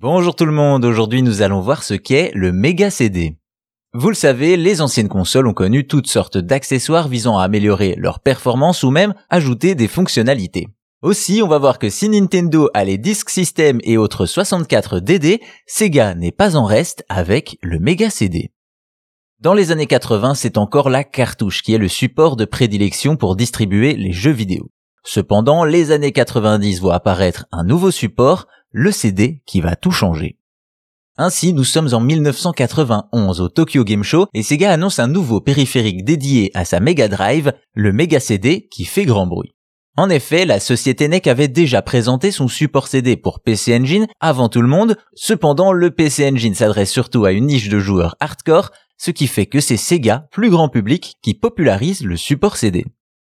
Bonjour tout le monde, aujourd'hui nous allons voir ce qu'est le méga CD. Vous le savez, les anciennes consoles ont connu toutes sortes d'accessoires visant à améliorer leur performance ou même ajouter des fonctionnalités. Aussi, on va voir que si Nintendo a les Disk System et autres 64 DD, Sega n'est pas en reste avec le méga CD. Dans les années 80, c'est encore la cartouche qui est le support de prédilection pour distribuer les jeux vidéo. Cependant, les années 90 voient apparaître un nouveau support, le CD qui va tout changer. Ainsi, nous sommes en 1991 au Tokyo Game Show et Sega annonce un nouveau périphérique dédié à sa Mega Drive, le Mega CD qui fait grand bruit. En effet, la société NEC avait déjà présenté son support CD pour PC Engine avant tout le monde, cependant le PC Engine s'adresse surtout à une niche de joueurs hardcore, ce qui fait que c'est Sega, plus grand public, qui popularise le support CD.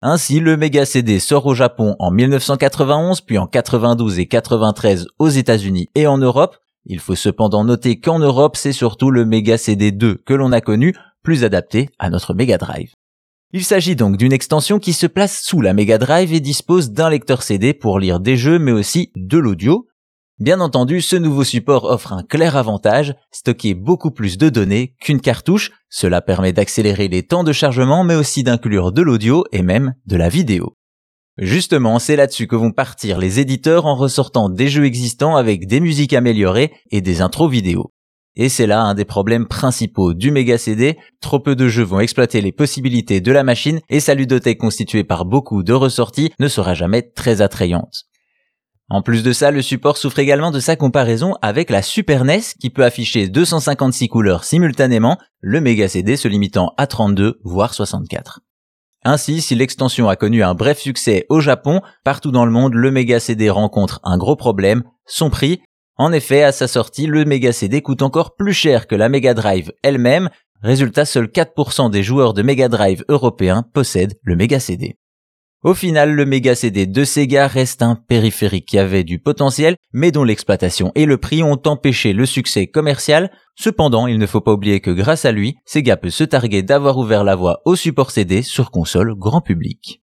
Ainsi, le Mega CD sort au Japon en 1991, puis en 92 et 93 aux États-Unis et en Europe. Il faut cependant noter qu'en Europe, c'est surtout le Mega CD 2 que l'on a connu, plus adapté à notre Mega Drive. Il s'agit donc d'une extension qui se place sous la Mega Drive et dispose d'un lecteur CD pour lire des jeux mais aussi de l'audio, Bien entendu, ce nouveau support offre un clair avantage, stocker beaucoup plus de données qu'une cartouche, cela permet d'accélérer les temps de chargement mais aussi d'inclure de l'audio et même de la vidéo. Justement, c'est là-dessus que vont partir les éditeurs en ressortant des jeux existants avec des musiques améliorées et des intros vidéo. Et c'est là un des problèmes principaux du Mega CD, trop peu de jeux vont exploiter les possibilités de la machine et sa ludothèque constituée par beaucoup de ressorties ne sera jamais très attrayante. En plus de ça, le support souffre également de sa comparaison avec la Super NES qui peut afficher 256 couleurs simultanément, le Mega CD se limitant à 32 voire 64. Ainsi, si l'extension a connu un bref succès au Japon, partout dans le monde, le Mega CD rencontre un gros problème, son prix. En effet, à sa sortie, le Mega CD coûte encore plus cher que la Mega Drive elle-même. Résultat, seuls 4% des joueurs de Mega Drive européens possèdent le Mega CD. Au final, le Mega CD de Sega reste un périphérique qui avait du potentiel, mais dont l'exploitation et le prix ont empêché le succès commercial. Cependant, il ne faut pas oublier que grâce à lui, Sega peut se targuer d'avoir ouvert la voie au support CD sur console grand public.